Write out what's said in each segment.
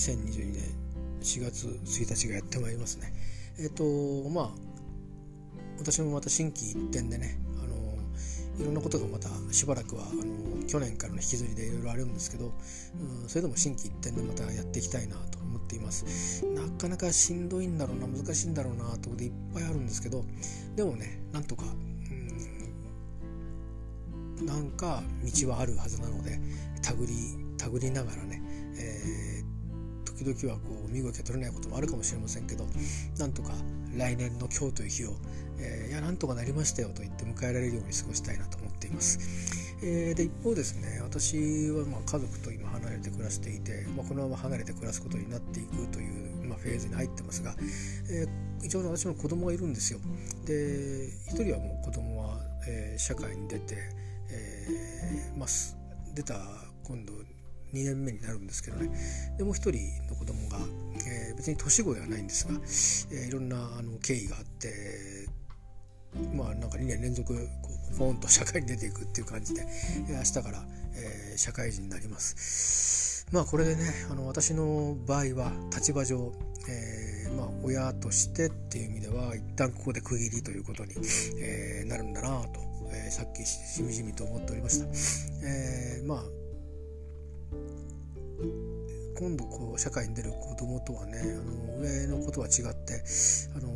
2022年4月1日がやってまいりますね。えっ、ー、とまあ私もまた心機一転でねあのいろんなことがまたしばらくはあの去年からの引きずりでいろいろあるんですけど、うん、それでも心機一転でまたやっていきたいなと思っていますなかなかしんどいんだろうな難しいんだろうなとこでいっぱいあるんですけどでもねなんとか、うん、なんか道はあるはずなので手繰り手繰りながらね、えー、時々はこう身動きが取れないこともあるかもしれませんけどなんとか来年の今日という日を、えー、いやなんとかなりましたよと言って迎えられるように過ごしたいなと思っています。えー、で一方ですね私はまあ家族と今離れて暮らしていて、まあ、このまま離れて暮らすことになっていくという、まあ、フェーズに入ってますが、えー、一応私も子供がいるんですよ。で一人はもう子供は、えー、社会に出て、えーまあ、出た今度2年目になるんですけどね。でもう一人の子供が、えー、別に年子ではないんですが、えー、いろんなあの経緯があってまあなんか2年連続こうポンと社会に出ていくっていう感じで、明日から、えー、社会人になります。まあこれでねあの私の場合は立場上、えー、まあ親としてっていう意味では一旦ここで区切りということに、えー、なるんだなと、えー、さっきしみじみと思っておりました、えー、まあ今度こう社会に出る子供とはねあの上のことは違ってあの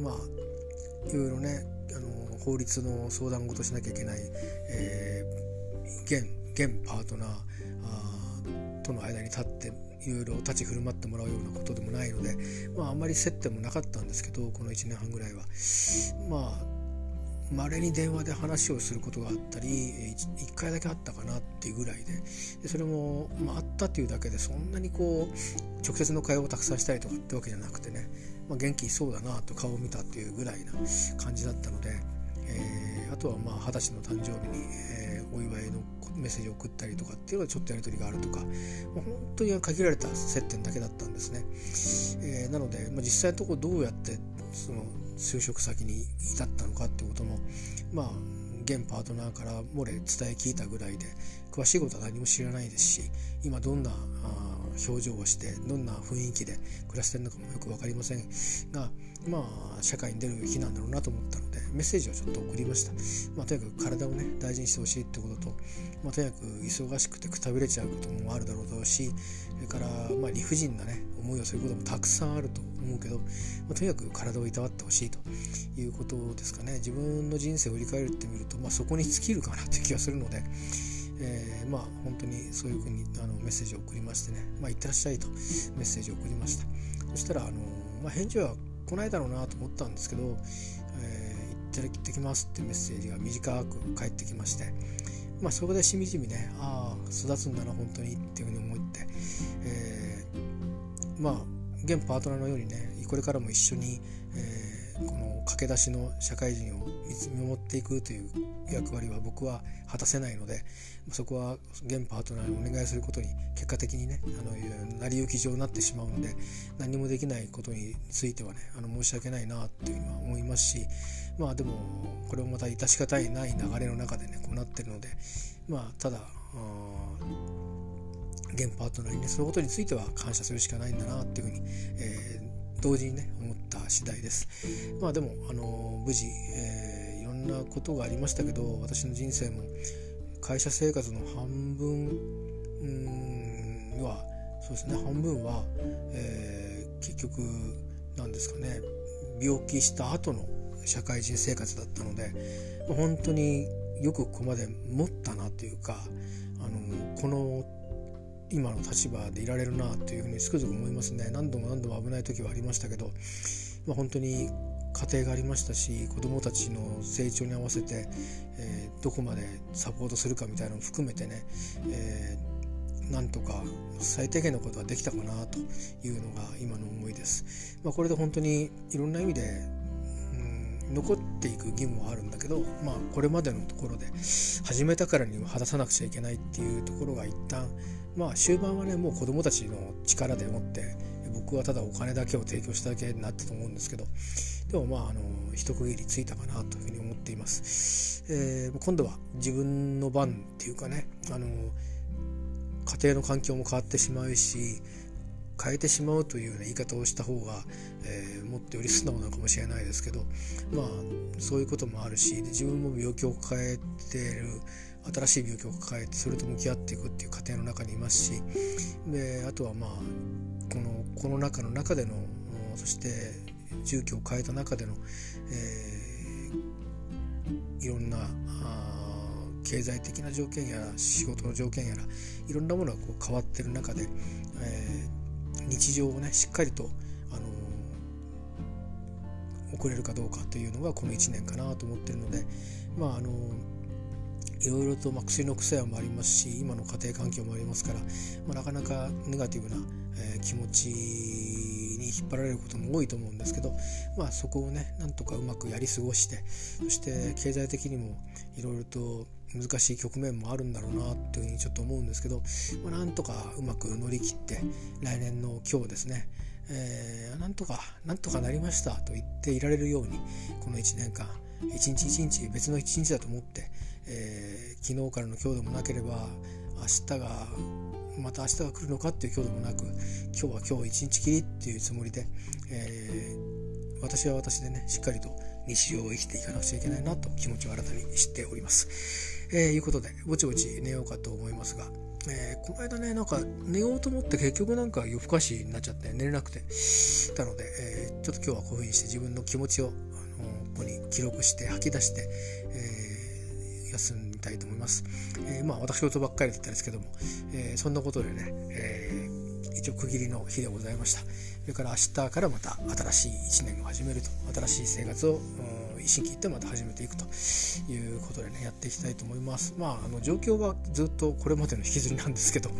まあいろいろねあの法律の相談事しなきゃいけない、えー、現現パートナーあとの間に立っていろいろ立ち振る舞ってもらうようなことでもないので、まあ、あんまり接点もなかったんですけどこの1年半ぐらいは。まあまれに電話で話をすることがあったり 1, 回だけあったかなっていうぐらいででそれも、まあ、あったっていうだけでそんなにこう直接の会話をたくさんしたりとかってわけじゃなくてね、まあ、元気そうだなと顔を見たっていうぐらいな感じだったので、えー、あとはまあ二十歳の誕生日に、えー、お祝いのメッセージを送ったりとかっていうのはちょっとやり取りがあるとか、まあ、本当に限られた接点だけだったんですね。えー、なので、まあ、実際のところどうやってその就職先に至ったのかっまあ現パートナーから漏れ伝え聞いたぐらいで詳しいことは何も知らないですし今どんな表情をしてどんな雰囲気で暮らしてるのかもよく分かりませんがまあ社会に出る日なんだろうなと思ったのでメッセージをちょっと送りました、まあ、とにかく体をね大事にしてほしいってことと、まあ、とにかく忙しくてくたびれちゃうこともあるだろうしそれからまあ理不尽なね思いをすることもたくさんあると思うけど、まあ、とにかく体をいたわってほしいということですかね。自分の人生を振り返ってみると、まあ、そこに尽きるかなという気がするので、えー、まあ本当にそういうふうにあのメッセージを送りましてね「まあ、いってらっしゃい」とメッセージを送りました。そしたらあの、まあ、返事は来ないだろうなと思ったんですけど「えー、行ってきます」ってメッセージが短く返ってきましてまあそこでしみじみねああ育つんだな本当にっていうふうに思って、えー、まあ現パートナーのようにねこれからも一緒に、えー、この駆け出しの社会人を見守っていくという役割は僕は果たせないのでそこは現パートナーにお願いすることに結果的にねあの成り行き上になってしまうので何もできないことについてはねあの申し訳ないなっていうのは思いますしまあでもこれもまた致し方ない流れの中でねこうなってるのでまあただ現パートナーにねそのことについては感謝するしかないんだなっていうふうに、えー、同時にね思った次第です。まあでもあの無事、えー、いろんなことがありましたけど私の人生も会社生活の半分はそうですね半分は、えー、結局なんですかね病気した後の社会人生活だったので本当によくここまで持ったなというかあのこの今の立場でいられるなというふうにつくづく思いますね何度も何度も危ない時はありましたけど、まあ、本当に家庭がありましたし子どもたちの成長に合わせて、えー、どこまでサポートするかみたいなのも含めてね、えー、なんとか最低限のことはできたかなというのが今の思いです。まあ、これで本当にいろんな意味で残っていく義務はあるんだけど、まあ、これまでのところで始めたからには果たさなくちゃいけないっていうところが一旦まあ終盤はねもう子どもたちの力でもって僕はただお金だけを提供しただけになったと思うんですけどでもまああの一区切りついたかなというふうに思っています、えー、今度は自分の番っていうかねあの家庭の環境も変わってしまうし変えてしまうというような言い方をした方が、えー、もっとより素直なのかもしれないですけどまあそういうこともあるし自分も病気を抱えてる新しい病気を抱えてそれと向き合っていくっていう過程の中にいますしであとはまあこのコロナ禍の中でのそして住居を変えた中での、えー、いろんな経済的な条件やら仕事の条件やらいろんなものがこう変わってる中で、えー、日常をねしっかりと、あのー、送れるかどうかというのがこの1年かなと思ってるのでまああのいろいろとまあ薬の癖もありますし今の家庭環境もありますから、まあ、なかなかネガティブな、えー、気持ちに引っ張られることも多いと思うんですけど、まあ、そこをねなんとかうまくやり過ごしてそして経済的にもいろいろと難しい局面もあるんだろうなというふうにちょっと思うんですけど、まあ、なんとかうまく乗り切って来年の今日ですねえー、なんとかなんとかなりましたと言っていられるようにこの1年間一日一日別の一日だと思って、えー、昨日からの今日でもなければ明日がまた明日が来るのかっていう今日でもなく今日は今日一日きりっていうつもりで、えー、私は私でねしっかりと日常を生きていかなくちゃいけないなと気持ちを新たに知っております。えー、いうことでぼちぼち寝ようかと思いますが、えー、この間ねなんか寝ようと思って結局なんか夜更かしになっちゃって寝れなくてたので、えー、ちょっと今日はこういうふうにして自分の気持ちを、あのここに記録して吐き出して、えー、休みたいと思います。えー、まあ私事ばっかりだったんですけども、えー、そんなことでね、えー、一応区切りの日でございました。それから明日からまた新しい1年を始めると。新しい生活を、一心切ってまた始めていくと。いうことでねやっていきたいと思います。まああの状況はずっとこれまでの引きずりなんですけど、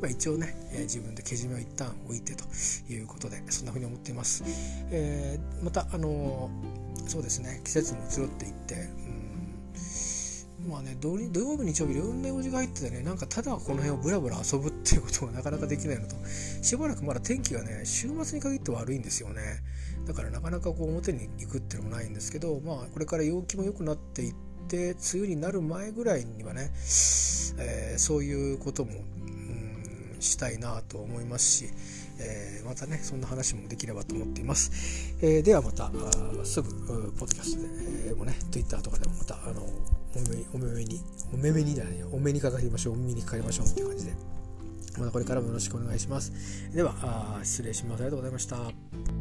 まあ、一応ね、えー、自分でけじめを一旦置いてと。いうことでそんなふうに思っています、えー、またあのそうですね季節も移ろっていってまあね土曜日日曜日いろんな用事が入っててねなんかただこの辺をブラブラ遊ぶっていうことがなかなかできないのとしばらくまだ天気がね週末に限って悪いんですよね。だからなかなかこう表に行くっていうのもないんですけどまあこれから陽気も良くなっていって梅雨になる前ぐらいにはね、えー、そういうことも、したいなと思いますしえー、またねそんな話もできればと思っています、えー、ではまたすぐポッドキャストで、え、もね Twitter とかでもまたあのお目お目にお目目にじゃないお目にかかりましょう。お耳にかかりましょうっていう感じで。またこれからもよろしくお願いします。では失礼します。ありがとうございました。